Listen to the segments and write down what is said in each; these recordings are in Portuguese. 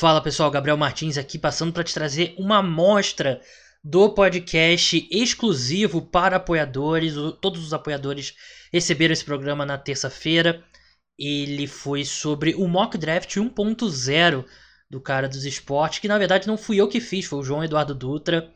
Fala pessoal, Gabriel Martins aqui passando para te trazer uma amostra do podcast exclusivo para apoiadores. Todos os apoiadores receberam esse programa na terça-feira. Ele foi sobre o Mock Draft 1.0 do cara dos esportes, que na verdade não fui eu que fiz, foi o João Eduardo Dutra.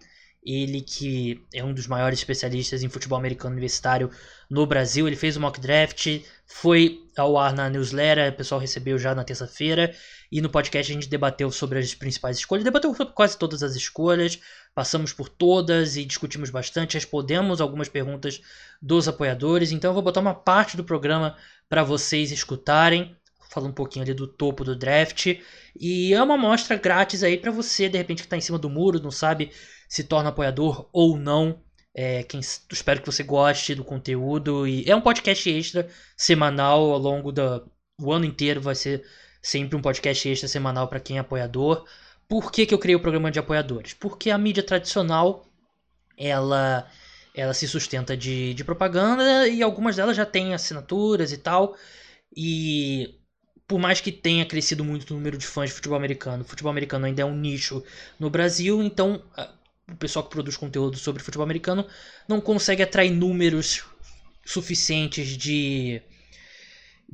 Ele que é um dos maiores especialistas em futebol americano universitário no Brasil. Ele fez o mock draft, foi ao ar na newsletter, o pessoal recebeu já na terça-feira. E no podcast a gente debateu sobre as principais escolhas, debateu sobre quase todas as escolhas, passamos por todas e discutimos bastante, respondemos algumas perguntas dos apoiadores. Então eu vou botar uma parte do programa para vocês escutarem fala um pouquinho ali do topo do draft. E é uma amostra grátis aí para você, de repente, que está em cima do muro, não sabe se torna apoiador ou não. É, quem, espero que você goste do conteúdo. E é um podcast extra semanal ao longo do ano inteiro. Vai ser sempre um podcast extra semanal para quem é apoiador. Por que, que eu criei o programa de apoiadores? Porque a mídia tradicional ela ela se sustenta de, de propaganda e algumas delas já têm assinaturas e tal. E por mais que tenha crescido muito o número de fãs de futebol americano, o futebol americano ainda é um nicho no Brasil, então o pessoal que produz conteúdo sobre futebol americano não consegue atrair números suficientes de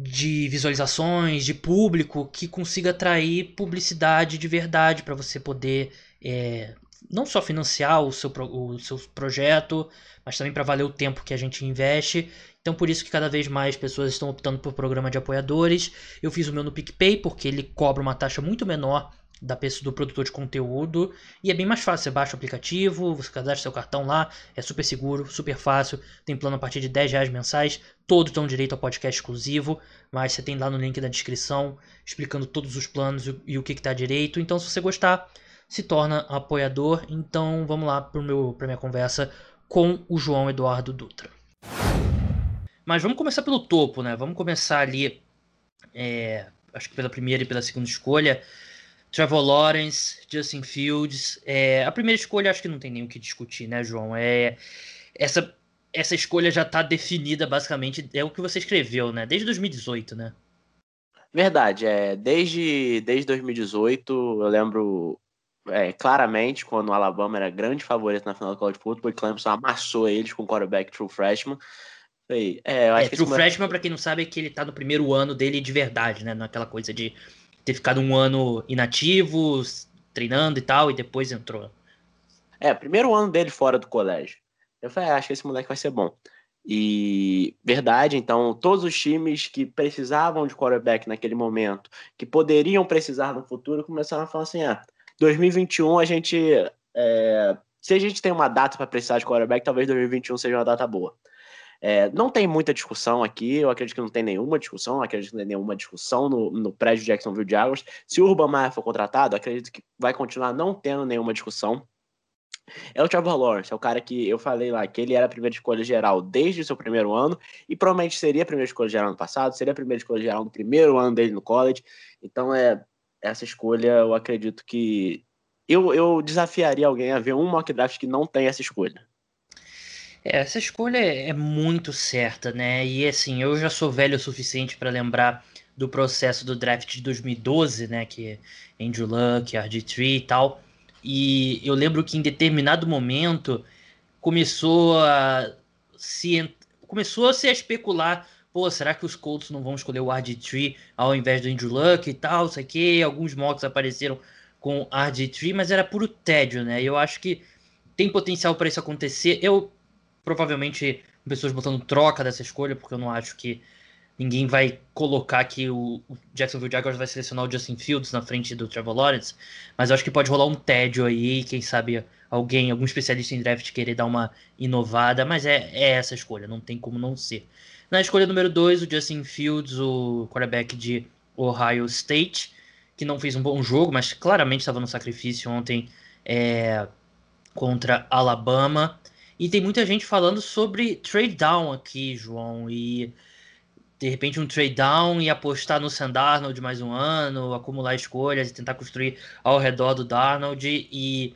de visualizações, de público que consiga atrair publicidade de verdade para você poder é, não só financiar o seu, o seu projeto, mas também para valer o tempo que a gente investe. Então por isso que cada vez mais pessoas estão optando por programa de apoiadores. Eu fiz o meu no PicPay porque ele cobra uma taxa muito menor da pessoa do produtor de conteúdo e é bem mais fácil. Você baixa o aplicativo, você cadastra seu cartão lá, é super seguro, super fácil. Tem plano a partir de 10 reais mensais, todos dão direito ao podcast exclusivo, mas você tem lá no link da descrição explicando todos os planos e, e o que está direito. Então, se você gostar, se torna apoiador. Então, vamos lá para minha conversa com o João Eduardo Dutra. Mas vamos começar pelo topo, né? Vamos começar ali, é, acho que pela primeira e pela segunda escolha. Trevor Lawrence, Justin Fields. É, a primeira escolha acho que não tem nem o que discutir, né, João? É, essa, essa escolha já está definida, basicamente, é o que você escreveu, né? Desde 2018, né? Verdade, é. Desde, desde 2018, eu lembro é, claramente quando o Alabama era grande favorito na final do college football e Clemson amassou eles com o quarterback true freshman. É, eu acho é, que true freshman, para quem não sabe, é que ele tá no primeiro ano dele de verdade, né? Naquela coisa de ter ficado um ano inativo, treinando e tal, e depois entrou. É, primeiro ano dele fora do colégio. Eu falei, ah, acho que esse moleque vai ser bom. E verdade, então, todos os times que precisavam de quarterback naquele momento, que poderiam precisar no futuro, começaram a falar assim: ah, 2021 a gente. É, se a gente tem uma data para precisar de quarterback, talvez 2021 seja uma data boa. É, não tem muita discussão aqui, eu acredito que não tem nenhuma discussão, acredito que não tem nenhuma discussão no, no prédio Jacksonville Jaguars. Se o Urban Meyer for contratado, acredito que vai continuar não tendo nenhuma discussão. É o Trevor Lawrence, é o cara que eu falei lá, que ele era a primeira escolha geral desde o seu primeiro ano, e provavelmente seria a primeira escolha geral no passado, seria a primeira escolha geral no primeiro ano dele no college. Então, é essa escolha, eu acredito que. Eu, eu desafiaria alguém a ver um mock draft que não tem essa escolha. É, essa escolha é muito certa, né? E assim, eu já sou velho o suficiente para lembrar do processo do draft de 2012, né? Que Andrew Luck, RG3 e tal. E eu lembro que em determinado momento começou a se começou a se especular, pô, será que os Colts não vão escolher o RG3 ao invés do Andrew Luck e tal, sei que alguns mocks apareceram com RG3, mas era puro tédio, né? Eu acho que tem potencial para isso acontecer. Eu provavelmente pessoas botando troca dessa escolha, porque eu não acho que ninguém vai colocar que o, Jacksonville Jaguars vai selecionar o Justin Fields na frente do Trevor Lawrence, mas eu acho que pode rolar um tédio aí, quem sabe alguém, algum especialista em draft querer dar uma inovada, mas é, é essa escolha, não tem como não ser. Na escolha número 2, o Justin Fields, o quarterback de Ohio State, que não fez um bom jogo, mas claramente estava no sacrifício ontem é, contra Alabama. E tem muita gente falando sobre trade down aqui, João, e de repente um trade down e apostar no Sam Darnold mais um ano, acumular escolhas e tentar construir ao redor do Darnold. E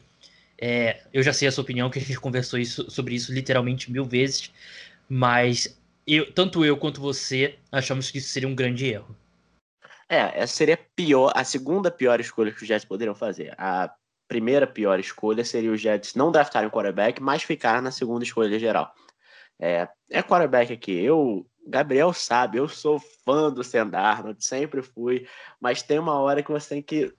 é, eu já sei a sua opinião, que a gente conversou isso, sobre isso literalmente mil vezes, mas eu, tanto eu quanto você achamos que isso seria um grande erro. É, essa seria pior, a segunda pior escolha que os Jets poderiam fazer. A primeira pior escolha seria os Jets não draftarem o quarterback, mas ficar na segunda escolha geral. É, é quarterback aqui. Eu, Gabriel sabe, eu sou fã do Sam Darnold, sempre fui, mas tem uma hora que você tem que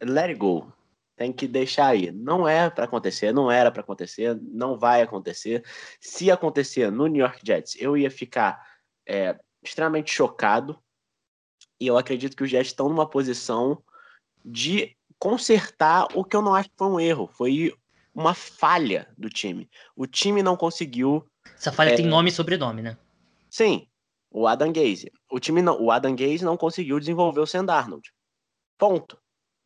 let it go. Tem que deixar aí. Não é para acontecer, não era para acontecer, não vai acontecer. Se acontecer no New York Jets, eu ia ficar é, extremamente chocado. E eu acredito que os Jets estão numa posição de consertar o que eu não acho que foi um erro. Foi uma falha do time. O time não conseguiu. Essa falha é... tem nome e sobrenome, né? Sim, o Adam Gaze. O time não, o Adam Gaze não conseguiu desenvolver o Sam Darnold. Ponto.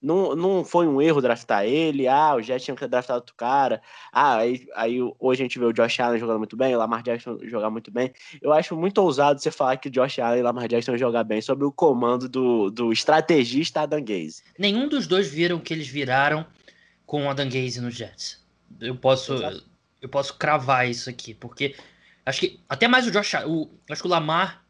Não, não foi um erro draftar ele, ah, o Jets tinha que ter draftado outro cara, ah, aí, aí hoje a gente vê o Josh Allen jogando muito bem, o Lamar Jackson jogar muito bem. Eu acho muito ousado você falar que o Josh Allen e o Lamar Jackson jogar bem sob o comando do, do estrategista Adam Gaze. Nenhum dos dois viram que eles viraram com o Adam Gaze no Jets. Eu posso, eu posso cravar isso aqui, porque acho que até mais o Josh Allen, acho que o Lamar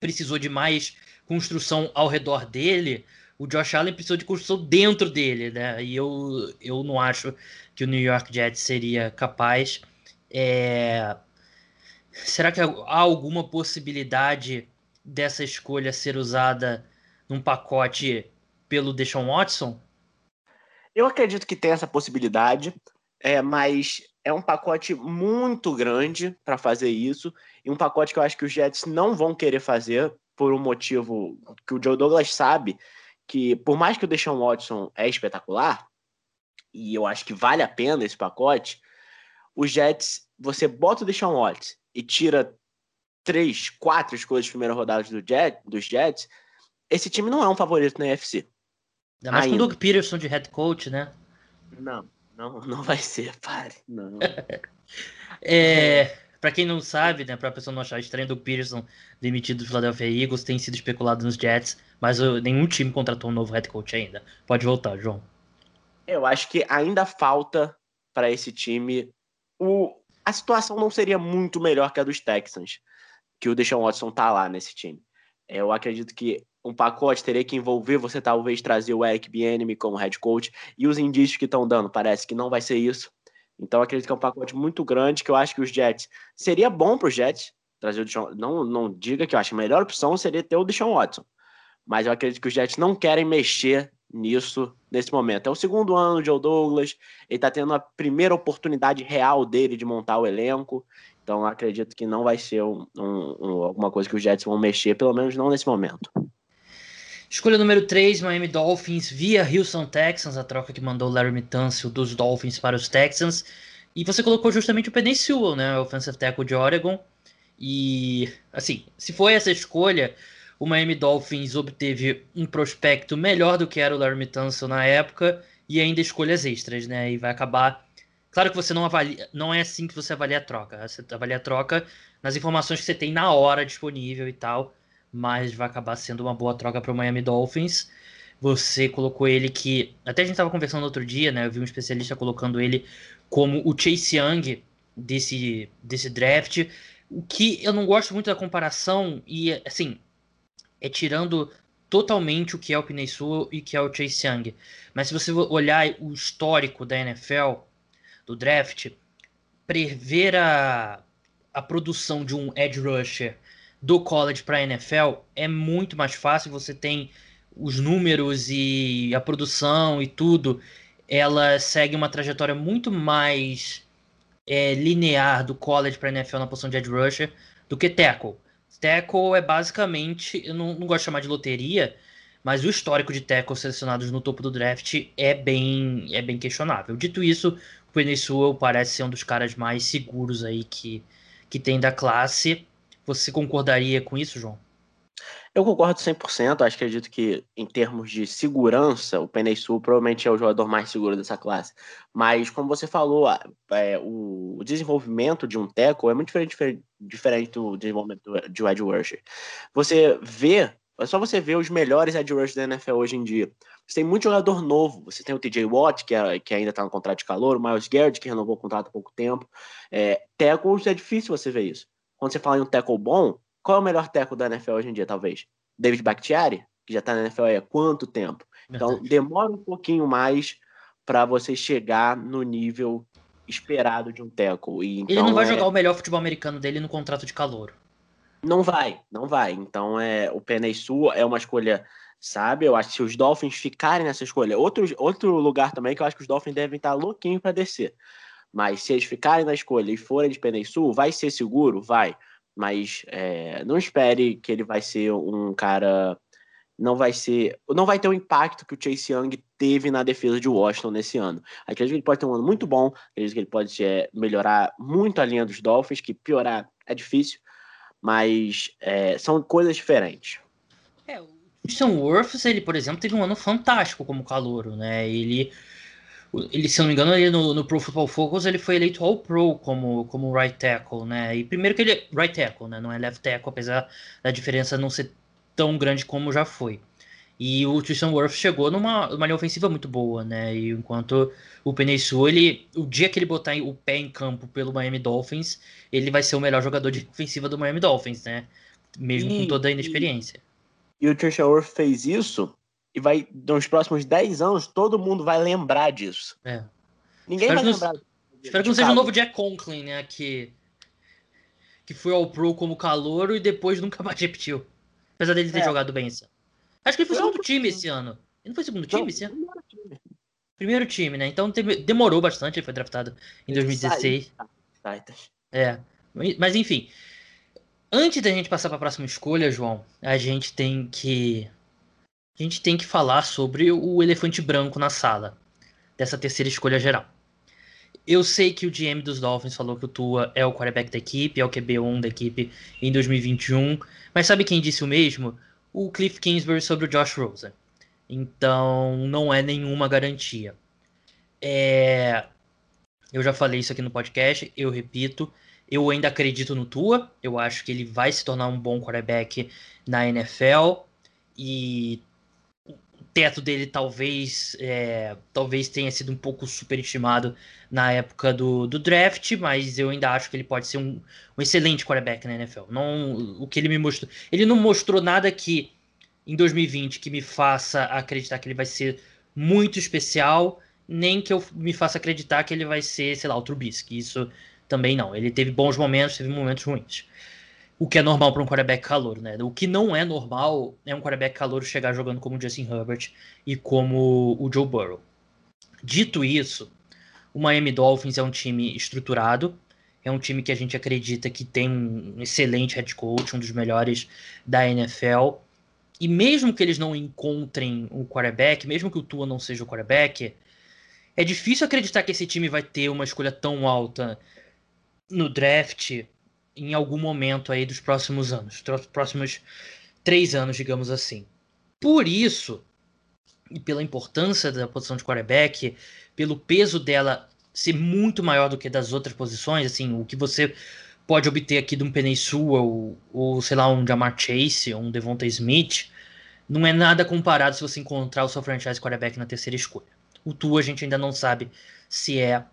precisou de mais construção ao redor dele o Josh Allen precisou de construção dentro dele, né? E eu, eu não acho que o New York Jets seria capaz. É... Será que há alguma possibilidade dessa escolha ser usada num pacote pelo Deshaun Watson? Eu acredito que tem essa possibilidade, é, mas é um pacote muito grande para fazer isso e um pacote que eu acho que os Jets não vão querer fazer por um motivo que o Joe Douglas sabe que por mais que o Deshaun Watson é espetacular, e eu acho que vale a pena esse pacote, os Jets, você bota o Deshaun Watson e tira três, quatro escolhas de primeira rodada do Jet, dos Jets, esse time não é um favorito na UFC. Ainda mais Ainda. com o Doug Peterson de head coach, né? Não, não, não vai ser, pare. Não. é, para quem não sabe, né, pra pessoa não achar estranho, do Peterson demitido do Philadelphia Eagles tem sido especulado nos Jets, mas nenhum time contratou um novo head coach ainda. Pode voltar, João. Eu acho que ainda falta para esse time. O... A situação não seria muito melhor que a dos Texans, que o Deshaun Watson tá lá nesse time. Eu acredito que um pacote teria que envolver você talvez trazer o Eric Bieniemy como head coach e os indícios que estão dando parece que não vai ser isso. Então acredito que é um pacote muito grande que eu acho que os Jets seria bom para os Jets trazer o Deshaun, não não diga que eu acho que a melhor opção seria ter o Deshaun Watson, mas eu acredito que os Jets não querem mexer nisso nesse momento. É o segundo ano de Joe Douglas, ele está tendo a primeira oportunidade real dele de montar o elenco. Então acredito que não vai ser um, um, alguma coisa que os Jets vão mexer, pelo menos não nesse momento. Escolha número 3, Miami Dolphins via Houston Texans, a troca que mandou Larry Mitancio dos Dolphins para os Texans. E você colocou justamente o Penny Sewell, né, o offensive tackle de Oregon. E, assim, se foi essa escolha, o Miami Dolphins obteve um prospecto melhor do que era o Larry Mitancio na época e ainda escolhas extras, né? E vai acabar. Claro que você não avalia, não é assim que você avalia a troca. Você avalia a troca nas informações que você tem na hora disponível e tal mas vai acabar sendo uma boa troca para o Miami Dolphins. Você colocou ele que. Até a gente estava conversando outro dia, né? Eu vi um especialista colocando ele como o Chase Young desse, desse draft. O que eu não gosto muito da comparação, e assim, é tirando totalmente o que é o Sewell e o que é o Chase Young. Mas se você olhar o histórico da NFL, do draft, prever a, a produção de um edge rusher do college para a NFL é muito mais fácil. Você tem os números e a produção e tudo. Ela segue uma trajetória muito mais é, linear do college para a NFL na posição de edge rusher do que tackle. Tackle é basicamente, eu não, não gosto de chamar de loteria, mas o histórico de tackles selecionados no topo do draft é bem, é bem questionável. Dito isso, o Penny parece ser um dos caras mais seguros aí que, que tem da classe. Você concordaria com isso, João? Eu concordo 100%. Acho que acredito que, em termos de segurança, o Penei Sul provavelmente é o jogador mais seguro dessa classe. Mas, como você falou, é, o desenvolvimento de um tackle é muito diferente, diferente do desenvolvimento de um edge. Você vê, é só você ver os melhores edge da NFL hoje em dia. Você tem muito jogador novo. Você tem o TJ Watt, que, é, que ainda está no contrato de calor, o Miles Garrett, que renovou o contrato há pouco tempo. É, tackles é difícil você ver isso quando você fala em um tackle bom, qual é o melhor tackle da NFL hoje em dia, talvez? David Bakhtiari? que já está na NFL há quanto tempo? Então, demora um pouquinho mais para você chegar no nível esperado de um tackle. E, então, Ele não vai é- jogar o melhor futebol americano dele no contrato de calor. Não vai, não vai. Então, é, o Penei Sul é uma escolha sábia. Eu acho que se os Dolphins ficarem nessa escolha, outro, outro lugar também que eu acho que os Dolphins devem estar louquinho para descer. Mas se eles ficarem na escolha e forem de Penei Sul, vai ser seguro? Vai. Mas é, não espere que ele vai ser um cara. Não vai ser. Não vai ter o impacto que o Chase Young teve na defesa de Washington nesse ano. Acredito que ele pode ter um ano muito bom. Acredito que ele pode é, melhorar muito a linha dos Dolphins, que piorar é difícil. Mas é, são coisas diferentes. É, o Christian Wirfs, ele, por exemplo, teve um ano fantástico como calouro, né? Ele, ele se não me engano, ele no, no Pro Football Focus ele foi eleito All Pro como, como right tackle, né? E primeiro que ele é right tackle, né? Não é left tackle, apesar da diferença não ser tão grande como já foi. E o Christian Wirfs chegou numa, numa linha ofensiva muito boa, né? E enquanto o Penei Sul, ele, o dia que ele botar o pé em campo pelo Miami Dolphins, ele vai ser o melhor jogador de ofensiva do Miami Dolphins, né? Mesmo E- com toda a e- inexperiência. E o Trisha Worth fez isso e vai, nos próximos 10 anos, todo mundo vai lembrar disso. É. Ninguém Espero vai não- lembrar. Espero que não seja o novo Jack Conklin, né? Que, que foi ao Pro como calouro e depois nunca mais repetiu. Apesar dele ter É. jogado bem esse ano. Acho que ele foi segundo time esse ano. Ele não foi segundo Não, time esse ano? primeiro time. Primeiro time, né? Então demorou bastante, ele foi draftado em Ele 2016. Titans. É. Mas enfim. Antes da gente passar para a próxima escolha, João, a gente tem que. A gente tem que falar sobre o elefante branco na sala dessa terceira escolha geral. Eu sei que o GM dos Dolphins falou que o Tua é o quarterback da equipe, é o QB1 da equipe em 2021, mas sabe quem disse o mesmo? O Cliff Kingsbury sobre o Josh Rosen. Então, não é nenhuma garantia. É... Eu já falei isso aqui no podcast, eu repito, eu ainda acredito no Tua, eu acho que ele vai se tornar um bom quarterback na NFL e teto dele talvez é, talvez tenha sido um pouco superestimado na época do, do draft, mas eu ainda acho que ele pode ser um, um excelente quarterback na NFL. Não, o que ele me mostrou, ele não mostrou nada que em 2020 que me faça acreditar que ele vai ser muito especial, nem que eu me faça acreditar que ele vai ser, sei lá, o Trubisky. Isso também não. Ele teve bons momentos, teve momentos ruins. O que é normal para um quarterback calor, né? O que não é normal é um quarterback calor chegar jogando como o Justin Herbert e como o Joe Burrow. Dito isso, o Miami Dolphins é um time estruturado, é um time que a gente acredita que tem um excelente head coach, um dos melhores da NFL. E mesmo que eles não encontrem o quarterback, mesmo que o Tua não seja o quarterback, é difícil acreditar que esse time vai ter uma escolha tão alta no draft em algum momento aí dos próximos anos, dos próximos três anos, digamos assim. Por isso, e pela importância da posição de quarterback, pelo peso dela ser muito maior do que das outras posições, assim, o que você pode obter aqui de um Penei ou, ou, sei lá, um Jamar Chase, ou um Devonta Smith, não é nada comparado se você encontrar o seu franchise quarterback na terceira escolha. O Tua a gente ainda não sabe se é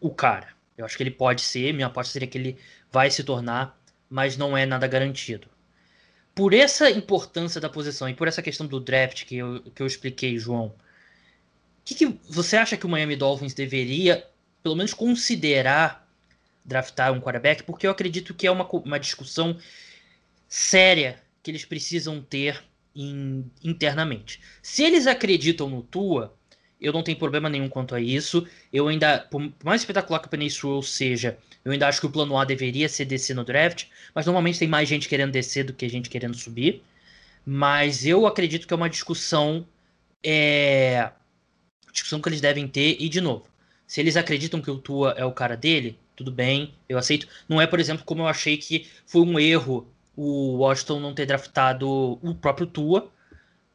o cara. Eu acho que ele pode ser, minha aposta seria que ele vai se tornar, mas não é nada garantido. Por essa importância da posição e por essa questão do draft que eu, que eu expliquei, João, o que, que você acha que o Miami Dolphins deveria, pelo menos, considerar draftar um quarterback? Porque eu acredito que é uma, uma discussão séria que eles precisam ter in, internamente. Se eles acreditam no Tua, eu não tenho problema nenhum quanto a isso. Eu ainda, por mais espetacular que o Penny Sewell seja, eu ainda acho que o plano A deveria ser descer no draft, mas normalmente tem mais gente querendo descer do que gente querendo subir. Mas eu acredito que é uma discussão, é, discussão que eles devem ter. E de novo, se eles acreditam que o Tua é o cara dele, tudo bem, eu aceito. Não é, por exemplo, como eu achei que foi um erro o Washington não ter draftado o próprio Tua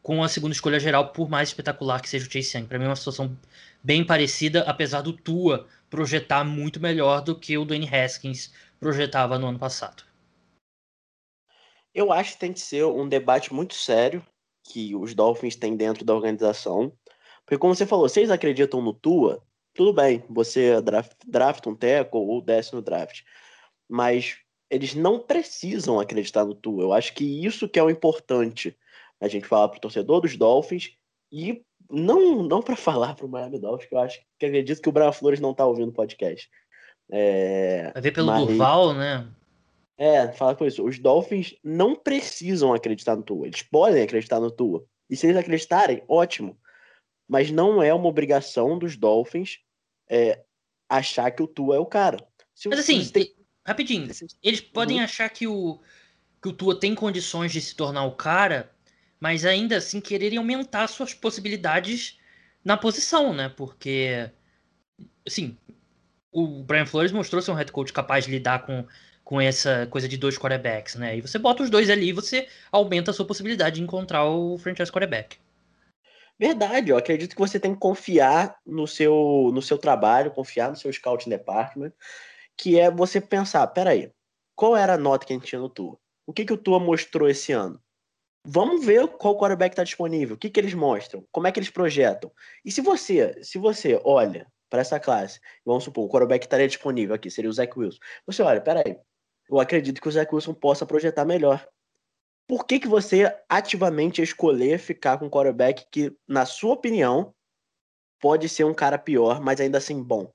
com a segunda escolha geral, por mais espetacular que seja o Chase Young. Para mim é uma situação bem parecida, apesar do Tua projetar muito melhor do que o Dwayne Haskins projetava no ano passado. Eu acho que tem que ser um debate muito sério que os Dolphins têm dentro da organização. Porque, como você falou, eles acreditam no Tua, tudo bem, você draft, drafta um tackle ou desce no draft. Mas eles não precisam acreditar no Tua. Eu acho que isso que é o importante A gente fala pro torcedor dos Dolphins e não não para falar pro Miami Dolphins, que eu acho que acredito que o Brian Flores não tá ouvindo o podcast. É, Vai ver pelo mas, Durval, né? É, fala com isso. Os Dolphins não precisam acreditar no Tua. Eles podem acreditar no Tua. E se eles acreditarem, ótimo. Mas não é uma obrigação dos Dolphins é, achar que o Tua é o cara. Se Mas assim, tem... rapidinho, eles podem uhum. achar que o, que o Tua tem condições de se tornar o cara, mas ainda assim quererem aumentar suas possibilidades na posição, né? Porque, assim, o Brian Flores mostrou ser um head coach capaz de lidar com, com essa coisa de dois quarterbacks, né? E você bota os dois ali e você aumenta a sua possibilidade de encontrar o franchise quarterback. Verdade, eu acredito que você tem que confiar no seu, no seu trabalho, confiar no seu scouting department, que é você pensar, peraí, qual era a nota que a gente tinha no Tua? O que, que o Tua mostrou esse ano? Vamos ver qual quarterback está disponível, o que, que eles mostram, como é que eles projetam. E se você, se você olha para essa classe, vamos supor, o quarterback estaria disponível aqui, seria o Zach Wilson. Você olha, peraí, eu acredito que o Zach Wilson possa projetar melhor por que, que você ativamente escolher ficar com um quarterback que, na sua opinião, pode ser um cara pior, mas ainda assim bom?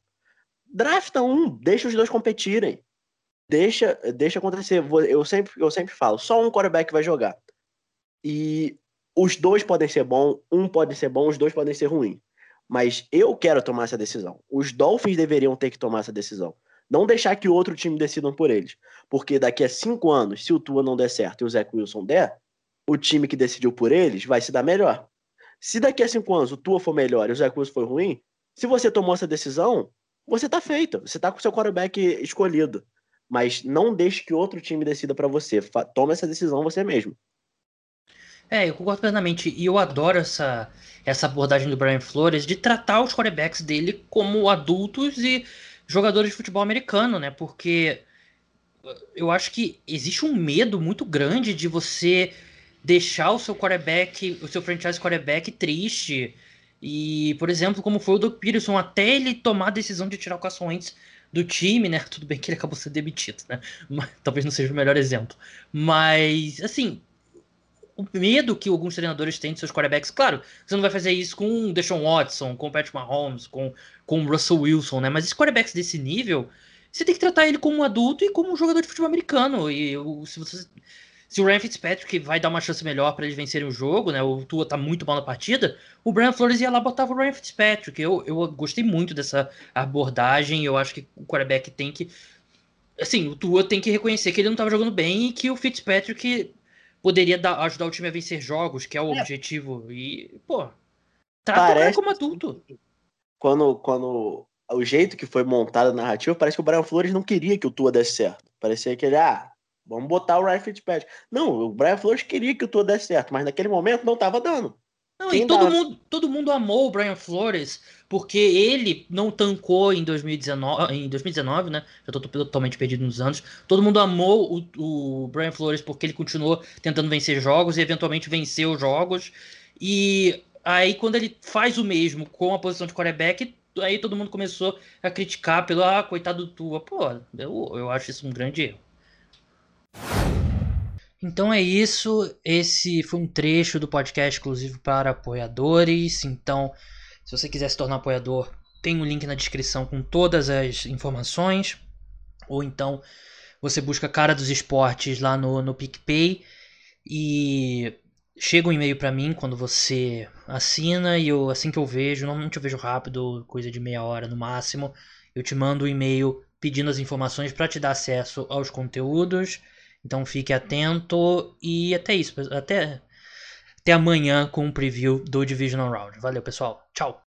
Drafta um, deixa os dois competirem. Deixa, deixa acontecer. Eu sempre, eu sempre falo, só um quarterback vai jogar. E os dois podem ser bom, um pode ser bom, os dois podem ser ruins. Mas eu quero tomar essa decisão. Os Dolphins deveriam ter que tomar essa decisão. Não deixar que outro time decidam por eles. Porque daqui a cinco anos, se o Tua não der certo e o Zach Wilson der, o time que decidiu por eles vai se dar melhor. Se daqui a cinco anos o Tua for melhor e o Zach Wilson for ruim, se você tomou essa decisão, você tá feito. Você tá com seu quarterback escolhido. Mas não deixe que outro time decida para você. Toma essa decisão você mesmo. É, eu concordo plenamente. E eu adoro essa, essa abordagem do Brian Flores de tratar os quarterbacks dele como adultos e jogadores de futebol americano, né? Porque eu acho que existe um medo muito grande de você deixar o seu quarterback, o seu franchise quarterback triste. E, por exemplo, como foi o Doug Peterson, até ele tomar a decisão de tirar o Carson Wentz do time, né? Tudo bem que ele acabou sendo demitido, né? Mas, talvez não seja o melhor exemplo. Mas, assim, o medo que alguns treinadores têm de seus quarterbacks. Claro, você não vai fazer isso com o Deshaun Watson, com o Patrick Mahomes, com, com o Russell Wilson, né? Mas esses quarterbacks desse nível, você tem que tratar ele como um adulto e como um jogador de futebol americano. E se você. Se o Ryan Fitzpatrick vai dar uma chance melhor para eles vencerem o jogo, né? O Tua tá muito mal na partida. O Brian Flores ia lá botava o Ryan Fitzpatrick. Eu, eu gostei muito dessa abordagem. Eu acho que o quarterback tem que. Assim, o Tua tem que reconhecer que ele não tava jogando bem e que o Fitzpatrick poderia dar, ajudar o time a vencer jogos, que é o é. objetivo. E, pô, trata parece... o como adulto. Quando, quando o jeito que foi montada a narrativa, parece que o Brian Flores não queria que o Tua desse certo. Parecia que ele, ah, vamos botar o Ryan Fitzpatrick. Não, o Brian Flores queria que o Tua desse certo, mas naquele momento não estava dando. Não, e todo, mundo, todo mundo amou o Brian Flores porque ele não tancou em 2019, em 2019, né? Já tô totalmente perdido nos anos. Todo mundo amou o, o Brian Flores porque ele continuou tentando vencer jogos e eventualmente venceu jogos. E aí, quando ele faz o mesmo com a posição de quarterback, aí todo mundo começou a criticar pelo, ah, coitado do Tua. Pô, eu, eu acho isso um grande erro. Então é isso. Esse foi um trecho do podcast exclusivo para apoiadores. Então, se você quiser se tornar apoiador, tem um link na descrição com todas as informações. Ou então você busca Cara dos Esportes lá no, no PicPay e chega um e-mail para mim quando você assina e eu assim que eu vejo, normalmente eu vejo rápido, coisa de meia hora no máximo, eu te mando um e-mail pedindo as informações para te dar acesso aos conteúdos. Então fique atento e até isso, até até amanhã com um preview do Divisional Round. Valeu, pessoal. Tchau.